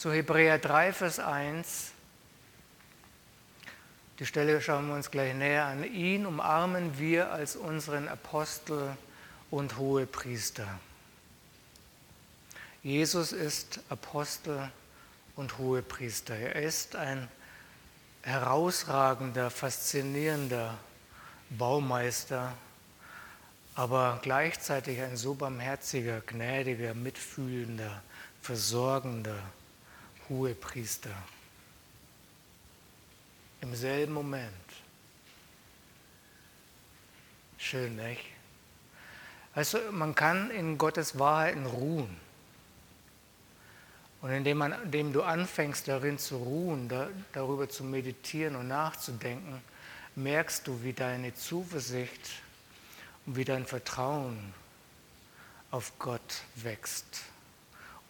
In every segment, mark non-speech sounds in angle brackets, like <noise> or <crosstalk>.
zu Hebräer 3, Vers 1. Die Stelle schauen wir uns gleich näher an. Ihn umarmen wir als unseren Apostel und Hohepriester. Jesus ist Apostel und Hohepriester. Er ist ein herausragender, faszinierender Baumeister, aber gleichzeitig ein so barmherziger, gnädiger, mitfühlender, versorgender Hohepriester. Im selben Moment. Schön, nicht? Also man kann in Gottes Wahrheiten ruhen. Und indem, man, indem du anfängst darin zu ruhen, da, darüber zu meditieren und nachzudenken, merkst du, wie deine Zuversicht und wie dein Vertrauen auf Gott wächst.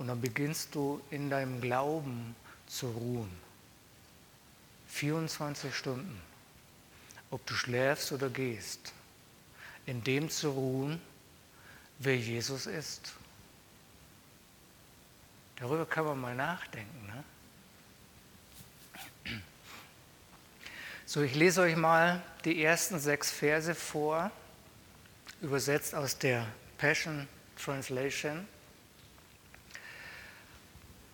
Und dann beginnst du in deinem Glauben zu ruhen. 24 Stunden, ob du schläfst oder gehst, in dem zu ruhen, wer Jesus ist. Darüber kann man mal nachdenken. Ne? So, ich lese euch mal die ersten sechs Verse vor, übersetzt aus der Passion Translation.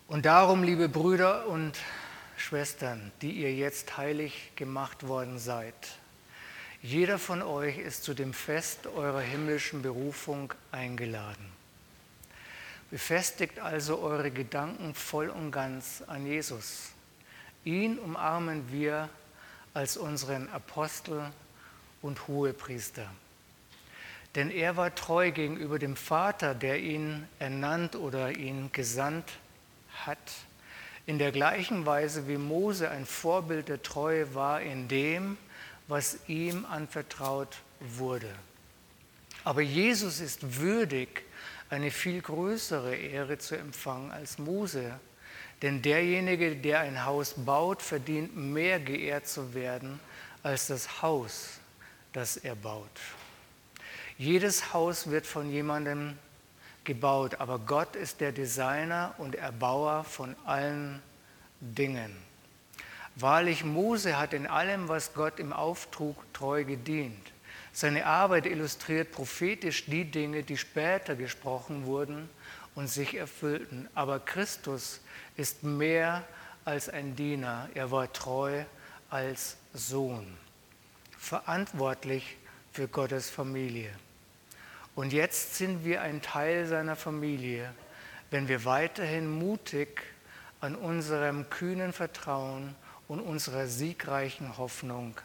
Und darum, liebe Brüder und Schwestern, die ihr jetzt heilig gemacht worden seid, jeder von euch ist zu dem Fest eurer himmlischen Berufung eingeladen. Befestigt also eure Gedanken voll und ganz an Jesus. Ihn umarmen wir als unseren Apostel und Hohepriester. Denn er war treu gegenüber dem Vater, der ihn ernannt oder ihn gesandt hat, in der gleichen Weise wie Mose ein Vorbild der Treue war in dem, was ihm anvertraut wurde. Aber Jesus ist würdig, eine viel größere Ehre zu empfangen als Mose. Denn derjenige, der ein Haus baut, verdient mehr geehrt zu werden als das Haus, das er baut. Jedes Haus wird von jemandem gebaut, aber Gott ist der Designer und Erbauer von allen Dingen. Wahrlich, Mose hat in allem, was Gott ihm auftrug, treu gedient. Seine Arbeit illustriert prophetisch die Dinge, die später gesprochen wurden und sich erfüllten. Aber Christus ist mehr als ein Diener. Er war treu als Sohn, verantwortlich für Gottes Familie. Und jetzt sind wir ein Teil seiner Familie, wenn wir weiterhin mutig an unserem kühnen Vertrauen und unserer siegreichen Hoffnung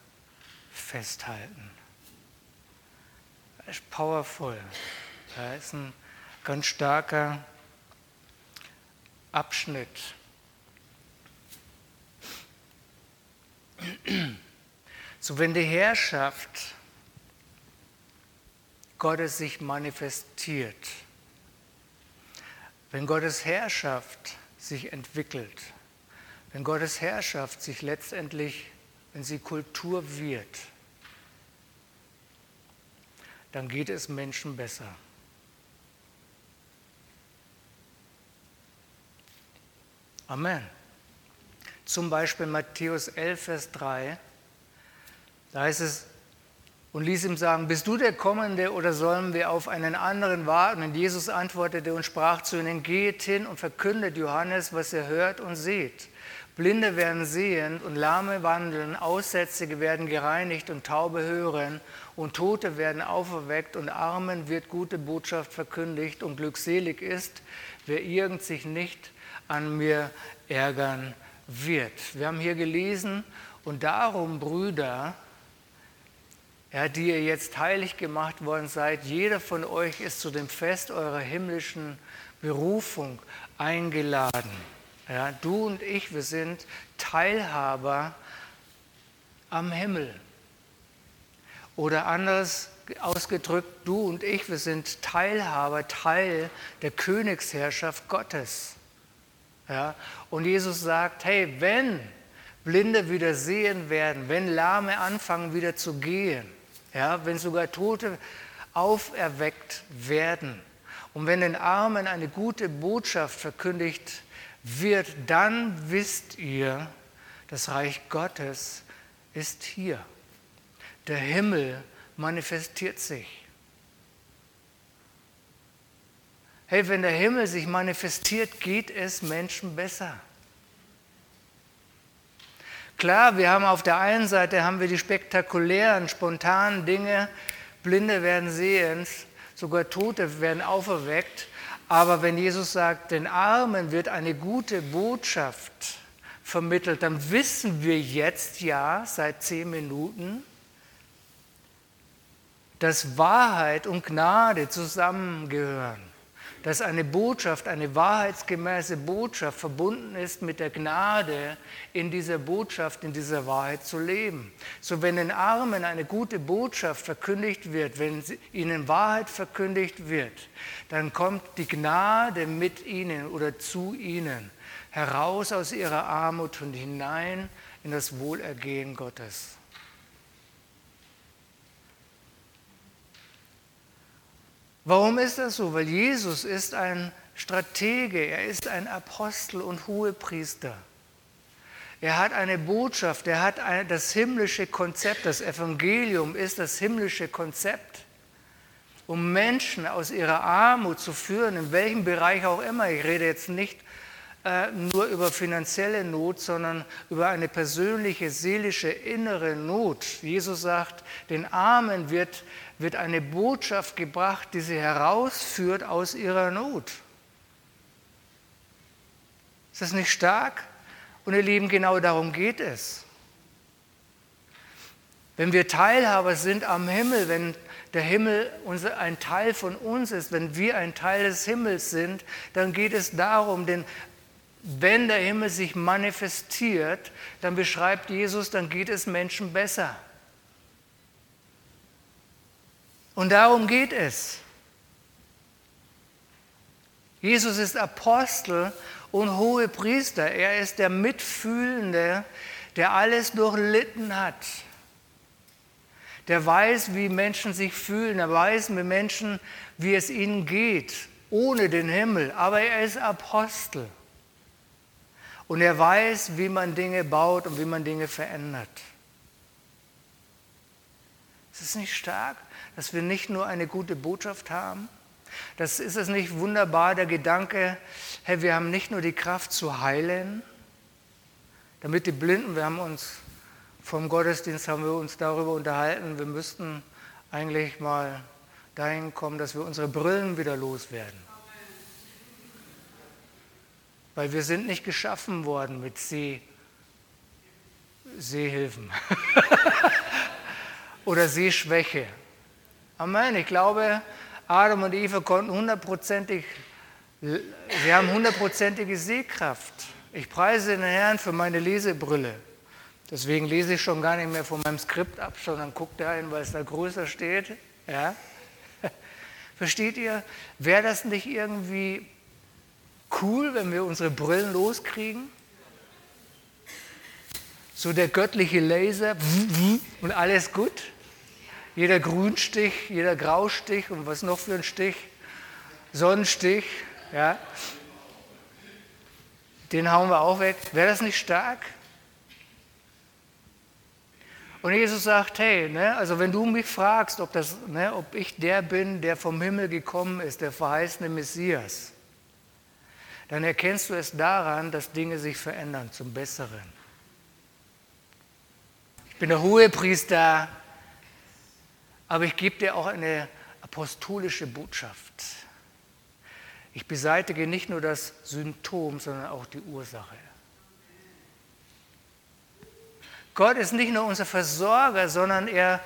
festhalten. Das ist powerful. Das ist ein ganz starker Abschnitt. So, wenn die Herrschaft Gottes sich manifestiert, wenn Gottes Herrschaft sich entwickelt, wenn Gottes Herrschaft sich letztendlich, wenn sie Kultur wird, dann geht es Menschen besser. Amen. Zum Beispiel Matthäus 11, Vers 3, da heißt es, und ließ ihm sagen, bist du der Kommende oder sollen wir auf einen anderen warten? Und Jesus antwortete und sprach zu ihnen, geht hin und verkündet Johannes, was ihr hört und seht. Blinde werden sehend und Lahme wandeln, Aussätzige werden gereinigt und Taube hören und Tote werden auferweckt und Armen wird gute Botschaft verkündigt und glückselig ist, wer irgend sich nicht an mir ärgern wird. Wir haben hier gelesen und darum, Brüder, ja, die ihr jetzt heilig gemacht worden seid, jeder von euch ist zu dem Fest eurer himmlischen Berufung eingeladen. Ja, du und ich, wir sind Teilhaber am Himmel. Oder anders ausgedrückt, du und ich, wir sind Teilhaber, Teil der Königsherrschaft Gottes. Ja, und Jesus sagt, hey, wenn Blinde wieder sehen werden, wenn Lahme anfangen wieder zu gehen, ja, wenn sogar Tote auferweckt werden und wenn den Armen eine gute Botschaft verkündigt wird, dann wisst ihr, das Reich Gottes ist hier. Der Himmel manifestiert sich. Hey, wenn der Himmel sich manifestiert, geht es Menschen besser. Klar, wir haben auf der einen Seite haben wir die spektakulären, spontanen Dinge, Blinde werden sehend, sogar Tote werden auferweckt. Aber wenn Jesus sagt, den Armen wird eine gute Botschaft vermittelt, dann wissen wir jetzt ja seit zehn Minuten, dass Wahrheit und Gnade zusammengehören dass eine Botschaft, eine wahrheitsgemäße Botschaft verbunden ist mit der Gnade, in dieser Botschaft, in dieser Wahrheit zu leben. So wenn den Armen eine gute Botschaft verkündigt wird, wenn ihnen Wahrheit verkündigt wird, dann kommt die Gnade mit ihnen oder zu ihnen heraus aus ihrer Armut und hinein in das Wohlergehen Gottes. Warum ist das so? Weil Jesus ist ein Stratege, er ist ein Apostel und Hohepriester. Er hat eine Botschaft, er hat ein, das himmlische Konzept, das Evangelium ist das himmlische Konzept, um Menschen aus ihrer Armut zu führen, in welchem Bereich auch immer. Ich rede jetzt nicht nur über finanzielle Not, sondern über eine persönliche, seelische, innere Not. Jesus sagt, den Armen wird wird eine Botschaft gebracht, die sie herausführt aus ihrer Not. Ist das nicht stark? Und ihr Lieben, genau darum geht es. Wenn wir Teilhaber sind am Himmel, wenn der Himmel ein Teil von uns ist, wenn wir ein Teil des Himmels sind, dann geht es darum, denn wenn der Himmel sich manifestiert, dann beschreibt Jesus, dann geht es Menschen besser. Und darum geht es. Jesus ist Apostel und hohe Priester. Er ist der Mitfühlende, der alles durchlitten hat. Der weiß, wie Menschen sich fühlen. Er weiß mit Menschen, wie es ihnen geht, ohne den Himmel. Aber er ist Apostel. Und er weiß, wie man Dinge baut und wie man Dinge verändert. Ist das nicht stark? dass wir nicht nur eine gute Botschaft haben? Das ist es nicht wunderbar, der Gedanke, hey, wir haben nicht nur die Kraft zu heilen, damit die Blinden, wir haben uns vom Gottesdienst haben wir uns darüber unterhalten, wir müssten eigentlich mal dahin kommen, dass wir unsere Brillen wieder loswerden. Weil wir sind nicht geschaffen worden mit See, Sehhilfen <laughs> oder Sehschwäche. Amen. Ich glaube, Adam und Eva konnten hundertprozentig, sie haben hundertprozentige Sehkraft. Ich preise den Herrn für meine Lesebrille. Deswegen lese ich schon gar nicht mehr von meinem Skript ab, sondern gucke da hin, weil es da größer steht. Ja? <laughs> Versteht ihr? Wäre das nicht irgendwie cool, wenn wir unsere Brillen loskriegen? So der göttliche Laser und alles gut? Jeder Grünstich, jeder Graustich und was noch für ein Stich, Sonnenstich, ja, den hauen wir auch weg. Wäre das nicht stark? Und Jesus sagt, hey, ne, also wenn du mich fragst, ob, das, ne, ob ich der bin, der vom Himmel gekommen ist, der verheißene Messias, dann erkennst du es daran, dass Dinge sich verändern zum Besseren. Ich bin der Hohepriester aber ich gebe dir auch eine apostolische Botschaft. Ich beseitige nicht nur das Symptom, sondern auch die Ursache. Gott ist nicht nur unser Versorger, sondern er,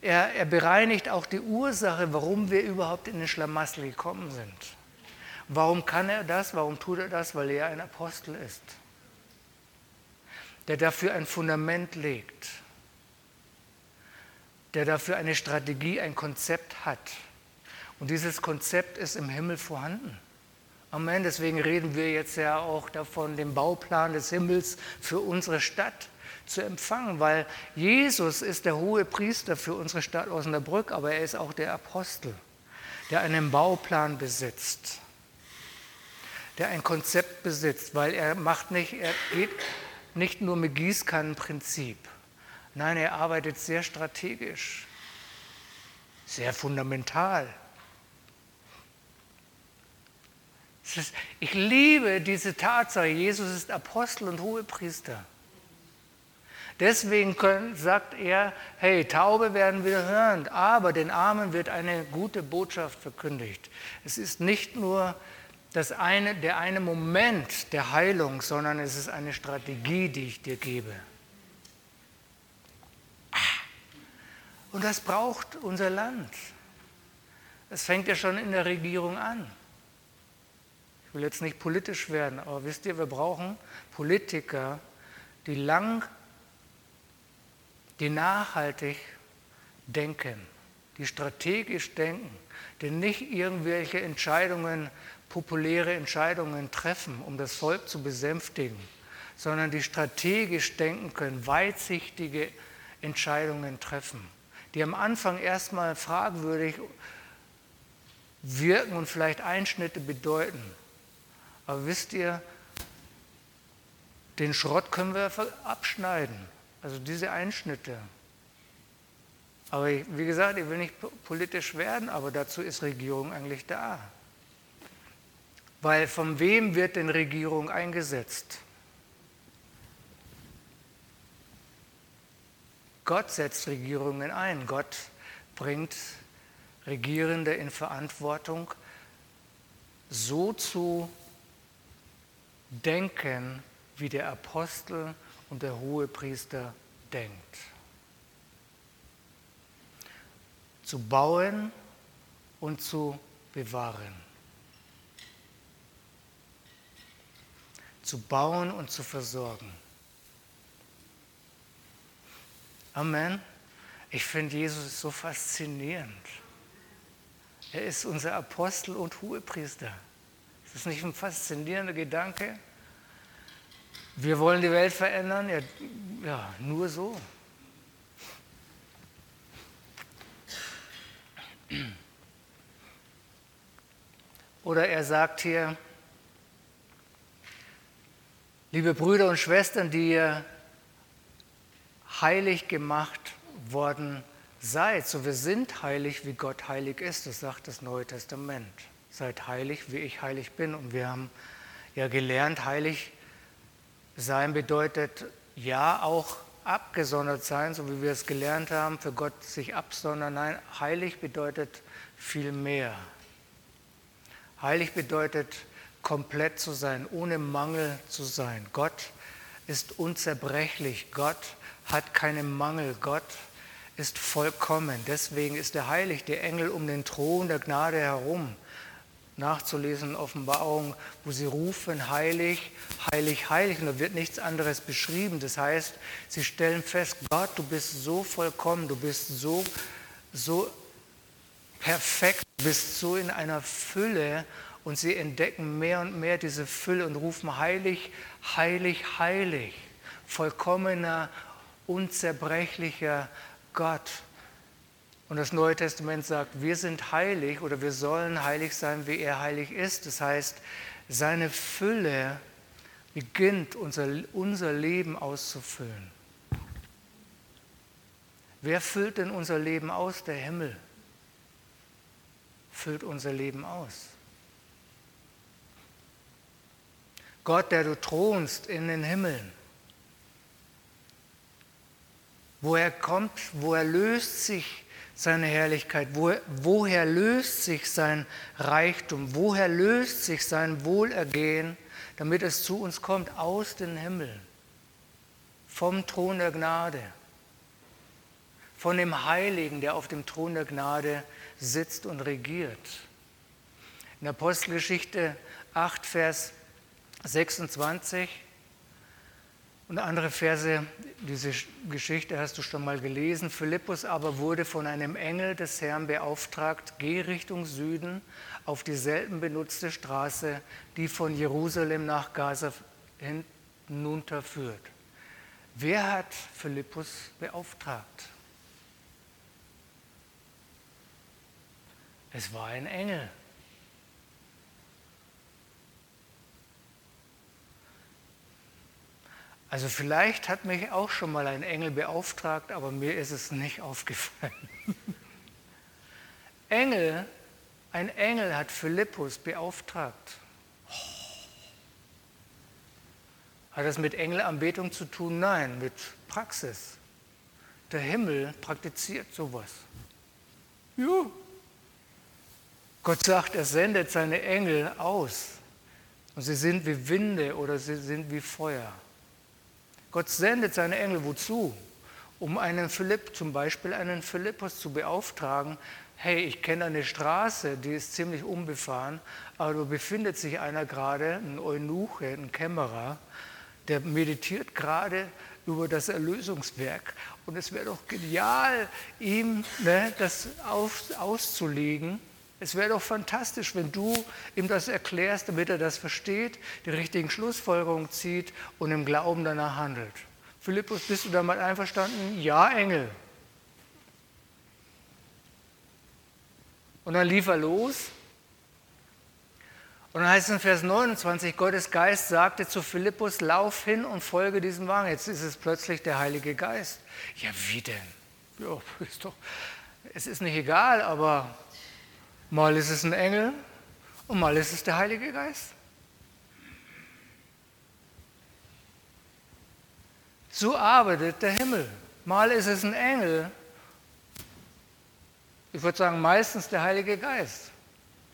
er, er bereinigt auch die Ursache, warum wir überhaupt in den Schlamassel gekommen sind. Warum kann er das? Warum tut er das? Weil er ein Apostel ist, der dafür ein Fundament legt der dafür eine Strategie, ein Konzept hat. Und dieses Konzept ist im Himmel vorhanden. Amen. Deswegen reden wir jetzt ja auch davon, den Bauplan des Himmels für unsere Stadt zu empfangen, weil Jesus ist der hohe Priester für unsere Stadt Osnabrück, aber er ist auch der Apostel, der einen Bauplan besitzt. Der ein Konzept besitzt, weil er macht nicht, er geht nicht nur mit Gießkannenprinzip. Nein, er arbeitet sehr strategisch, sehr fundamental. Ist, ich liebe diese Tatsache, Jesus ist Apostel und Hohepriester. Deswegen können, sagt er, hey, Taube werden wieder hören, aber den Armen wird eine gute Botschaft verkündigt. Es ist nicht nur das eine, der eine Moment der Heilung, sondern es ist eine Strategie, die ich dir gebe. Und das braucht unser Land. Es fängt ja schon in der Regierung an. Ich will jetzt nicht politisch werden, aber wisst ihr, wir brauchen Politiker, die lang, die nachhaltig denken, die strategisch denken, die nicht irgendwelche Entscheidungen, populäre Entscheidungen treffen, um das Volk zu besänftigen, sondern die strategisch denken können, weitsichtige Entscheidungen treffen, die am Anfang erstmal fragwürdig wirken und vielleicht Einschnitte bedeuten, aber wisst ihr, den Schrott können wir abschneiden, also diese Einschnitte. Aber wie gesagt, ich will nicht politisch werden, aber dazu ist Regierung eigentlich da. Weil von wem wird denn Regierung eingesetzt? Gott setzt Regierungen ein. Gott bringt Regierende in Verantwortung, so zu denken, wie der Apostel und der Hohepriester denkt. Zu bauen und zu bewahren. Zu bauen und zu versorgen. Amen. Ich finde Jesus so faszinierend. Er ist unser Apostel und Hohepriester. Ist das nicht ein faszinierender Gedanke? Wir wollen die Welt verändern? Ja, ja nur so. Oder er sagt hier, liebe Brüder und Schwestern, die ihr heilig gemacht worden seid, so wir sind heilig, wie Gott heilig ist, das sagt das Neue Testament seid heilig, wie ich heilig bin. Und wir haben ja gelernt, heilig sein bedeutet ja auch abgesondert sein, so wie wir es gelernt haben, für Gott sich absondern. Nein, heilig bedeutet viel mehr. Heilig bedeutet komplett zu sein, ohne Mangel zu sein. Gott ist unzerbrechlich. Gott hat keinen Mangel. Gott ist vollkommen. Deswegen ist er heilig. Der Engel um den Thron der Gnade herum nachzulesen in Offenbarung, wo sie rufen, heilig, heilig, heilig. Und da wird nichts anderes beschrieben. Das heißt, sie stellen fest, Gott, du bist so vollkommen, du bist so, so perfekt, du bist so in einer Fülle. Und sie entdecken mehr und mehr diese Fülle und rufen, heilig, heilig, heilig. Vollkommener, unzerbrechlicher Gott. Und das Neue Testament sagt, wir sind heilig oder wir sollen heilig sein, wie er heilig ist. Das heißt, seine Fülle beginnt unser, unser Leben auszufüllen. Wer füllt denn unser Leben aus? Der Himmel füllt unser Leben aus. Gott, der du thronst in den Himmeln. Woher kommt, woher löst sich seine Herrlichkeit? Wo, woher löst sich sein Reichtum? Woher löst sich sein Wohlergehen, damit es zu uns kommt? Aus den Himmeln, vom Thron der Gnade, von dem Heiligen, der auf dem Thron der Gnade sitzt und regiert. In Apostelgeschichte 8, Vers 26 und andere Verse, diese Geschichte hast du schon mal gelesen. Philippus aber wurde von einem Engel des Herrn beauftragt, geh Richtung Süden auf die selten benutzte Straße, die von Jerusalem nach Gaza hinunterführt. Wer hat Philippus beauftragt? Es war ein Engel. Also vielleicht hat mich auch schon mal ein Engel beauftragt, aber mir ist es nicht aufgefallen. <laughs> Engel, ein Engel hat Philippus beauftragt. Hat das mit Engelanbetung zu tun? Nein, mit Praxis. Der Himmel praktiziert sowas. Ja. Gott sagt, er sendet seine Engel aus. Und sie sind wie Winde oder sie sind wie Feuer. Gott sendet seine Engel wozu? Um einen Philipp, zum Beispiel einen Philippus zu beauftragen, hey, ich kenne eine Straße, die ist ziemlich unbefahren, aber da befindet sich einer gerade, ein Eunuche, ein Kämmerer, der meditiert gerade über das Erlösungswerk. Und es wäre doch genial, ihm ne, das auf, auszulegen. Es wäre doch fantastisch, wenn du ihm das erklärst, damit er das versteht, die richtigen Schlussfolgerungen zieht und im Glauben danach handelt. Philippus, bist du damit einverstanden? Ja, Engel. Und dann lief er los. Und dann heißt es in Vers 29, Gottes Geist sagte zu Philippus, lauf hin und folge diesem Wagen. Jetzt ist es plötzlich der Heilige Geist. Ja, wie denn? Ja, <laughs> ist doch, es ist nicht egal, aber mal ist es ein Engel und mal ist es der Heilige Geist. So arbeitet der Himmel. Mal ist es ein Engel ich würde sagen, meistens der Heilige Geist.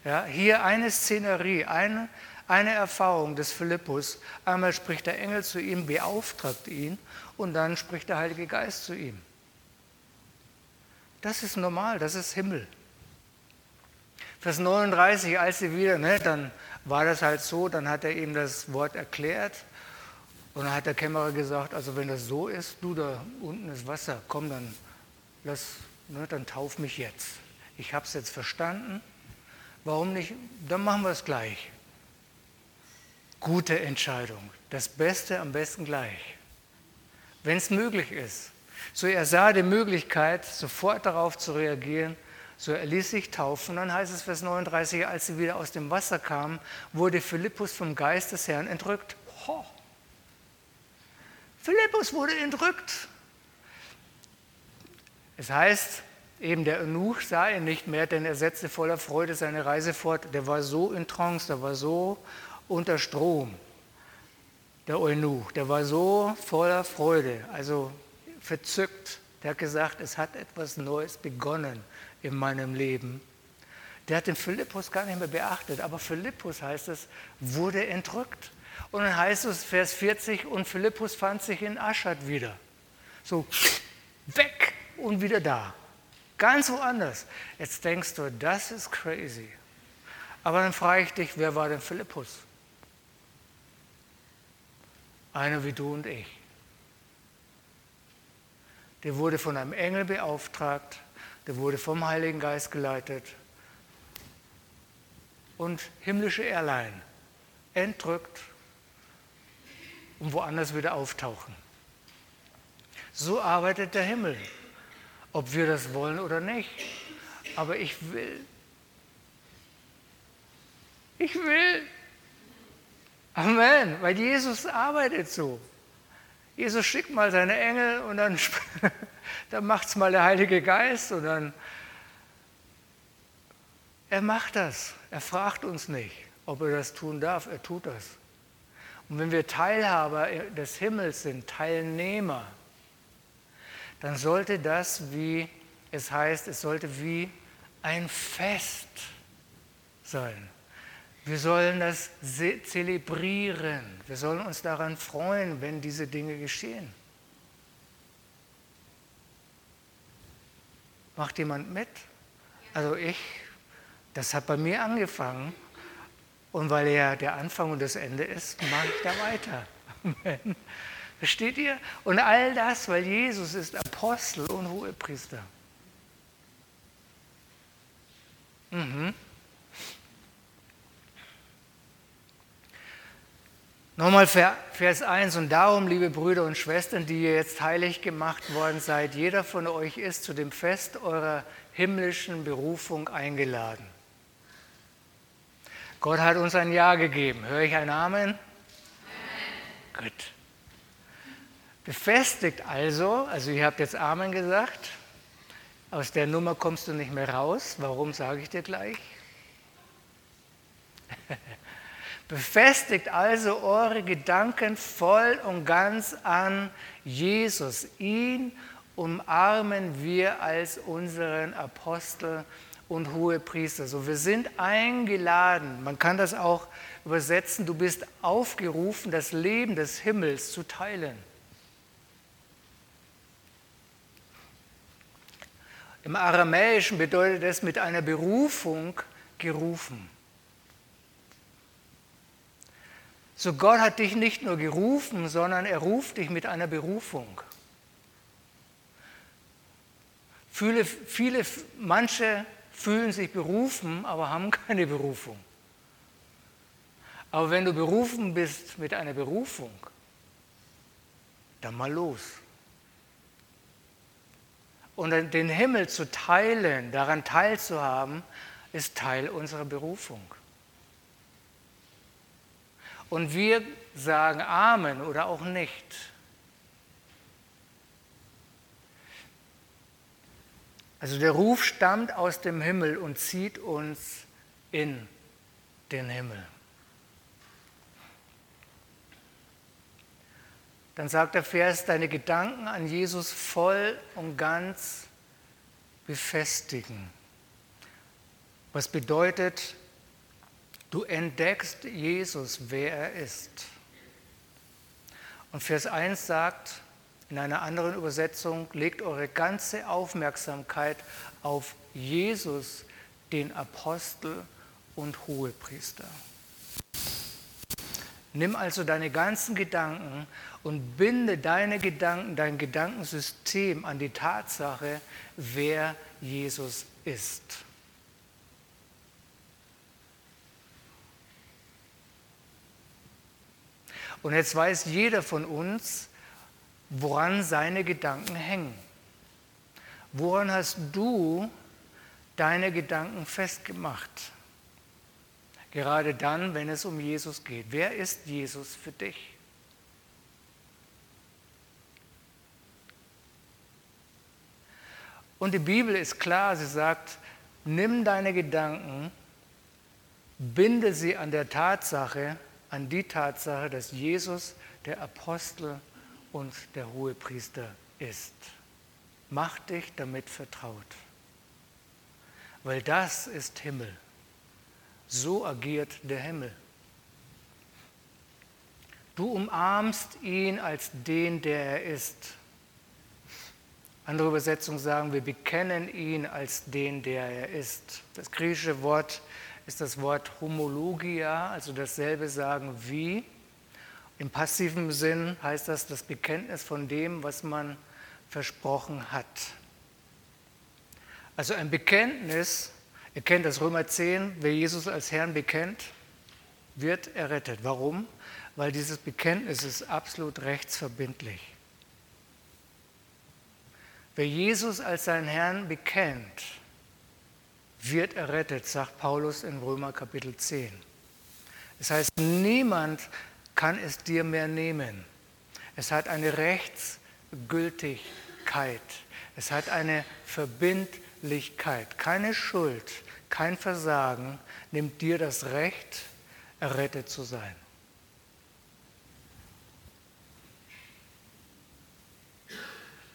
Ja, hier eine Szenerie, eine, eine Erfahrung des Philippus. Einmal spricht der Engel zu ihm, beauftragt ihn und dann spricht der Heilige Geist zu ihm. Das ist normal, das ist Himmel. Vers 39, als sie wieder, ne, dann war das halt so, dann hat er ihm das Wort erklärt und dann hat der Kämmerer gesagt, also wenn das so ist, du da unten ist Wasser, komm dann, lass ne, dann tauf mich jetzt. Ich habe es jetzt verstanden. Warum nicht? Dann machen wir es gleich. Gute Entscheidung. Das Beste am besten gleich. Wenn es möglich ist. So er sah die Möglichkeit, sofort darauf zu reagieren. So er ließ sich taufen. Dann heißt es Vers 39, als sie wieder aus dem Wasser kamen, wurde Philippus vom Geist des Herrn entrückt. Ho. Philippus wurde entrückt. Es heißt, eben der Eunuch sah ihn nicht mehr, denn er setzte voller Freude seine Reise fort. Der war so in Trance, der war so unter Strom, der Eunuch. Der war so voller Freude, also verzückt. Der hat gesagt, es hat etwas Neues begonnen in meinem Leben. Der hat den Philippus gar nicht mehr beachtet, aber Philippus heißt es, wurde entrückt. Und dann heißt es, Vers 40, und Philippus fand sich in Aschad wieder. So, weg und wieder da. Ganz woanders. Jetzt denkst du, das ist crazy. Aber dann frage ich dich, wer war denn Philippus? Einer wie du und ich. Der wurde von einem Engel beauftragt, der wurde vom Heiligen Geist geleitet und himmlische Airline entrückt und woanders wieder auftauchen. So arbeitet der Himmel ob wir das wollen oder nicht. Aber ich will. Ich will. Amen, weil Jesus arbeitet so. Jesus schickt mal seine Engel und dann, <laughs> dann macht es mal der Heilige Geist und dann. Er macht das. Er fragt uns nicht, ob er das tun darf. Er tut das. Und wenn wir Teilhaber des Himmels sind, Teilnehmer, dann sollte das, wie es heißt, es sollte wie ein Fest sein. Wir sollen das zelebrieren. Wir sollen uns daran freuen, wenn diese Dinge geschehen. Macht jemand mit? Also ich, das hat bei mir angefangen. Und weil er der Anfang und das Ende ist, mache ich da weiter. Versteht ihr? Und all das, weil Jesus ist Apostel und Hohepriester. Mhm. Nochmal Vers 1. Und darum, liebe Brüder und Schwestern, die ihr jetzt heilig gemacht worden seid, jeder von euch ist zu dem Fest eurer himmlischen Berufung eingeladen. Gott hat uns ein Ja gegeben. Höre ich ein Amen? Amen. Gut. Befestigt also, also ihr habt jetzt Amen gesagt, aus der Nummer kommst du nicht mehr raus. Warum sage ich dir gleich? <laughs> Befestigt also eure Gedanken voll und ganz an Jesus. Ihn umarmen wir als unseren Apostel und Hohepriester. So, wir sind eingeladen. Man kann das auch übersetzen. Du bist aufgerufen, das Leben des Himmels zu teilen. Im Aramäischen bedeutet es mit einer Berufung gerufen. So Gott hat dich nicht nur gerufen, sondern er ruft dich mit einer Berufung. Viele, viele, manche fühlen sich berufen, aber haben keine Berufung. Aber wenn du berufen bist mit einer Berufung, dann mal los. Und den Himmel zu teilen, daran teilzuhaben, ist Teil unserer Berufung. Und wir sagen Amen oder auch nicht. Also der Ruf stammt aus dem Himmel und zieht uns in den Himmel. Dann sagt der Vers, deine Gedanken an Jesus voll und ganz befestigen. Was bedeutet, Du entdeckst Jesus, wer er ist. Und Vers 1 sagt in einer anderen Übersetzung, legt eure ganze Aufmerksamkeit auf Jesus, den Apostel und Hohepriester. Nimm also deine ganzen Gedanken und binde deine Gedanken, dein Gedankensystem an die Tatsache, wer Jesus ist. Und jetzt weiß jeder von uns, woran seine Gedanken hängen. Woran hast du deine Gedanken festgemacht? Gerade dann, wenn es um Jesus geht. Wer ist Jesus für dich? Und die Bibel ist klar, sie sagt, nimm deine Gedanken, binde sie an der Tatsache, an die Tatsache, dass Jesus der Apostel und der Hohepriester ist. Mach dich damit vertraut, weil das ist Himmel. So agiert der Himmel. Du umarmst ihn als den, der er ist. Andere Übersetzungen sagen, wir bekennen ihn als den, der er ist. Das griechische Wort ist das Wort Homologia, also dasselbe sagen wie. Im passiven Sinn heißt das das Bekenntnis von dem, was man versprochen hat. Also ein Bekenntnis, ihr kennt das Römer 10, wer Jesus als Herrn bekennt, wird errettet. Warum? Weil dieses Bekenntnis ist absolut rechtsverbindlich. Wer Jesus als seinen Herrn bekennt, wird errettet, sagt Paulus in Römer Kapitel 10. Das heißt, niemand kann es dir mehr nehmen. Es hat eine Rechtsgültigkeit. Es hat eine Verbindlichkeit. Keine Schuld, kein Versagen nimmt dir das Recht, errettet zu sein.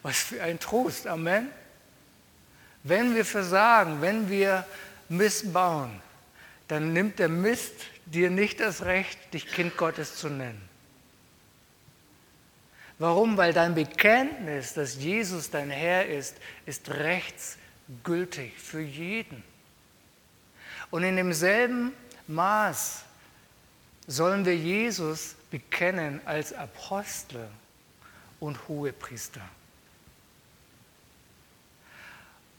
Was für ein Trost. Amen. Wenn wir versagen, wenn wir missbauen, dann nimmt der Mist dir nicht das Recht, dich Kind Gottes zu nennen. Warum? Weil dein Bekenntnis, dass Jesus dein Herr ist, ist rechtsgültig für jeden. Und in demselben Maß sollen wir Jesus bekennen als Apostel und Hohepriester.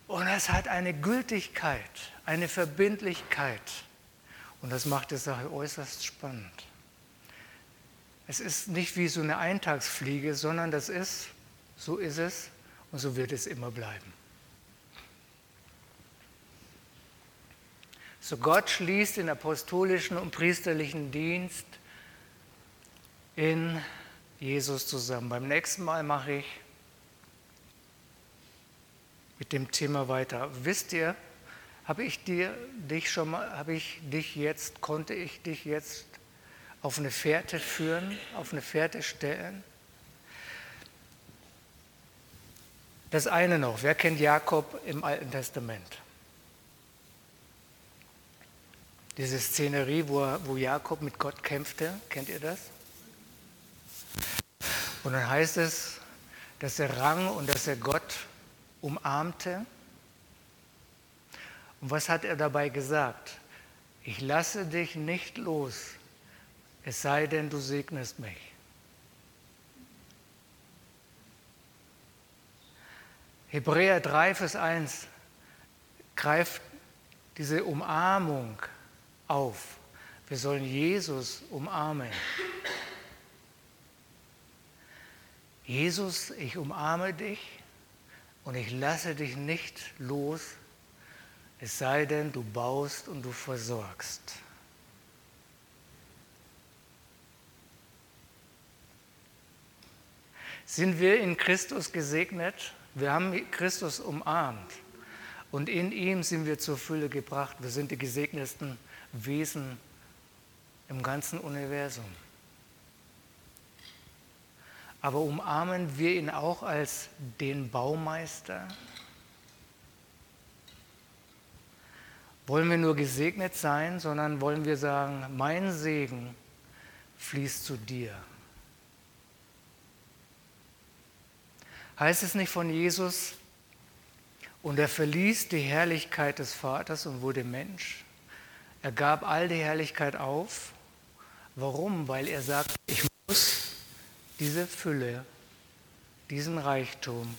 Und es hat eine Gültigkeit, eine Verbindlichkeit. Und das macht die Sache äußerst spannend. Es ist nicht wie so eine Eintagsfliege, sondern das ist, so ist es und so wird es immer bleiben. So Gott schließt den apostolischen und priesterlichen Dienst in Jesus zusammen. Beim nächsten Mal mache ich mit dem Thema weiter. Wisst ihr, habe ich dir, dich schon mal, habe ich dich jetzt, konnte ich dich jetzt auf eine Fährte führen, auf eine Fährte stellen? Das eine noch, wer kennt Jakob im Alten Testament? Diese Szenerie, wo, wo Jakob mit Gott kämpfte, kennt ihr das? Und dann heißt es, dass er rang und dass er Gott umarmte. Und was hat er dabei gesagt? Ich lasse dich nicht los, es sei denn, du segnest mich. Hebräer 3, Vers 1 greift diese Umarmung auf. Wir sollen Jesus umarmen. Jesus, ich umarme dich und ich lasse dich nicht los, es sei denn, du baust und du versorgst. Sind wir in Christus gesegnet? Wir haben Christus umarmt und in ihm sind wir zur Fülle gebracht. Wir sind die gesegnetsten Wesen im ganzen Universum. Aber umarmen wir ihn auch als den Baumeister? Wollen wir nur gesegnet sein, sondern wollen wir sagen, mein Segen fließt zu dir? Heißt es nicht von Jesus, und er verließ die Herrlichkeit des Vaters und wurde Mensch? Er gab all die Herrlichkeit auf. Warum? Weil er sagt, ich muss diese Fülle, diesen Reichtum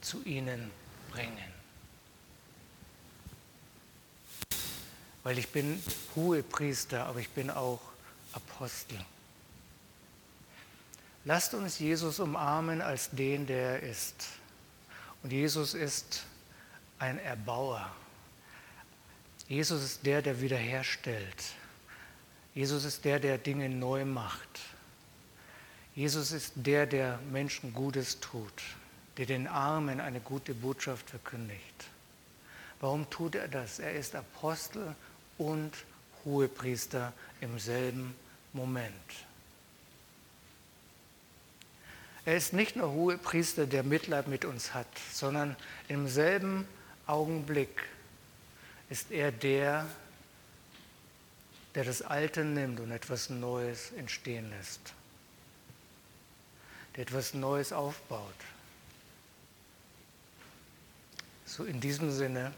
zu ihnen bringen. Weil ich bin hohe Priester, aber ich bin auch Apostel. Lasst uns Jesus umarmen als den, der er ist. Und Jesus ist ein Erbauer. Jesus ist der, der wiederherstellt. Jesus ist der, der Dinge neu macht. Jesus ist der, der Menschen Gutes tut, der den Armen eine gute Botschaft verkündigt. Warum tut er das? Er ist Apostel und Hohepriester im selben Moment. Er ist nicht nur Hohepriester, der Mitleid mit uns hat, sondern im selben Augenblick ist er der, der das Alte nimmt und etwas Neues entstehen lässt, der etwas Neues aufbaut. So in diesem Sinne,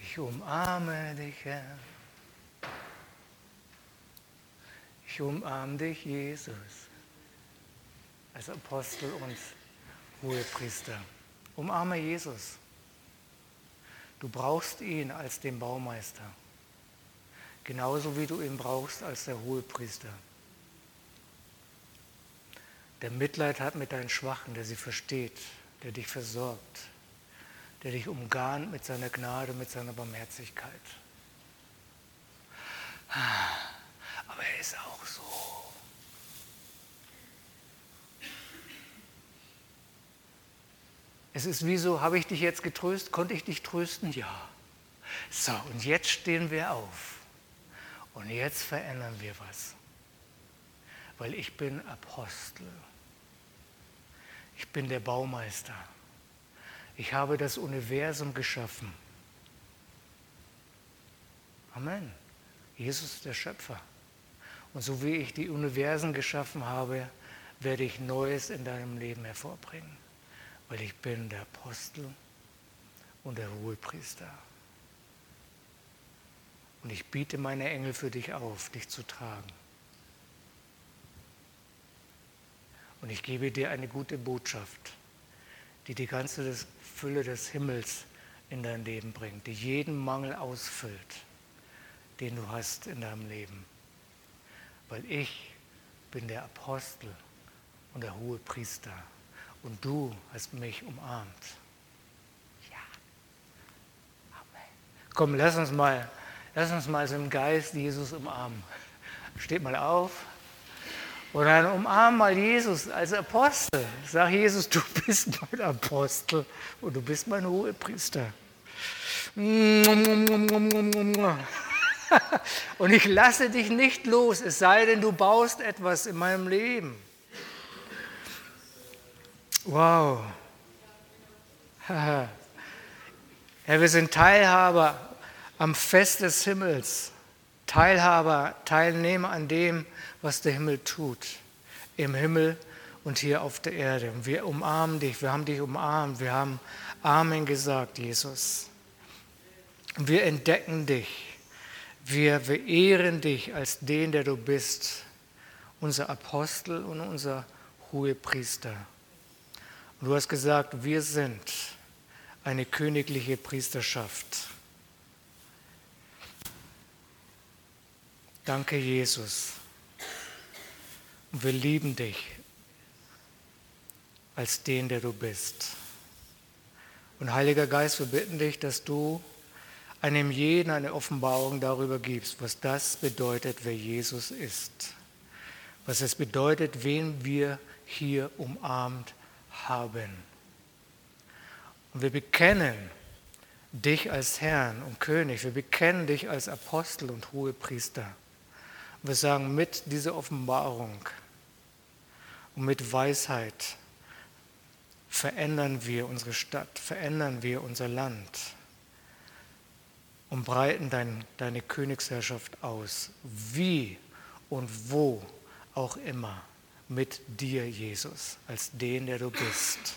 ich umarme dich, Herr. Ich umarme dich, Jesus, als Apostel und Hohepriester. Umarme Jesus. Du brauchst ihn als den Baumeister, genauso wie du ihn brauchst als der Hohepriester. Der Mitleid hat mit deinen Schwachen, der sie versteht, der dich versorgt, der dich umgarnt mit seiner Gnade, mit seiner Barmherzigkeit. Aber er ist auch so Es ist wie so, habe ich dich jetzt getröstet? Konnte ich dich trösten? Ja. So, und jetzt stehen wir auf. Und jetzt verändern wir was. Weil ich bin Apostel. Ich bin der Baumeister. Ich habe das Universum geschaffen. Amen. Jesus ist der Schöpfer. Und so wie ich die Universen geschaffen habe, werde ich Neues in deinem Leben hervorbringen weil ich bin der Apostel und der Hohepriester. Und ich biete meine Engel für dich auf, dich zu tragen. Und ich gebe dir eine gute Botschaft, die die ganze Fülle des Himmels in dein Leben bringt, die jeden Mangel ausfüllt, den du hast in deinem Leben. Weil ich bin der Apostel und der hohe Priester und du hast mich umarmt. Ja. Amen. Komm, lass uns mal, lass uns mal so im Geist Jesus umarmen. Steht mal auf Und dann umarm mal Jesus als Apostel. Sag Jesus, du bist mein Apostel und du bist mein Hohepriester. Und ich lasse dich nicht los, es sei denn, du baust etwas in meinem Leben. Wow. <laughs> Herr, wir sind Teilhaber am Fest des Himmels. Teilhaber, Teilnehmer an dem, was der Himmel tut. Im Himmel und hier auf der Erde. Und wir umarmen dich, wir haben dich umarmt, wir haben Amen gesagt, Jesus. Und wir entdecken dich, wir verehren dich als den, der du bist, unser Apostel und unser Hohepriester. Und du hast gesagt, wir sind eine königliche Priesterschaft. Danke, Jesus. Und wir lieben dich als den, der du bist. Und Heiliger Geist, wir bitten dich, dass du einem jeden eine Offenbarung darüber gibst, was das bedeutet, wer Jesus ist. Was es bedeutet, wen wir hier umarmt haben. Und wir bekennen dich als Herrn und König. Wir bekennen dich als Apostel und Hohepriester. Und wir sagen, mit dieser Offenbarung und mit Weisheit verändern wir unsere Stadt, verändern wir unser Land und breiten dein, deine Königsherrschaft aus, wie und wo auch immer, mit dir, Jesus, als den, der du bist.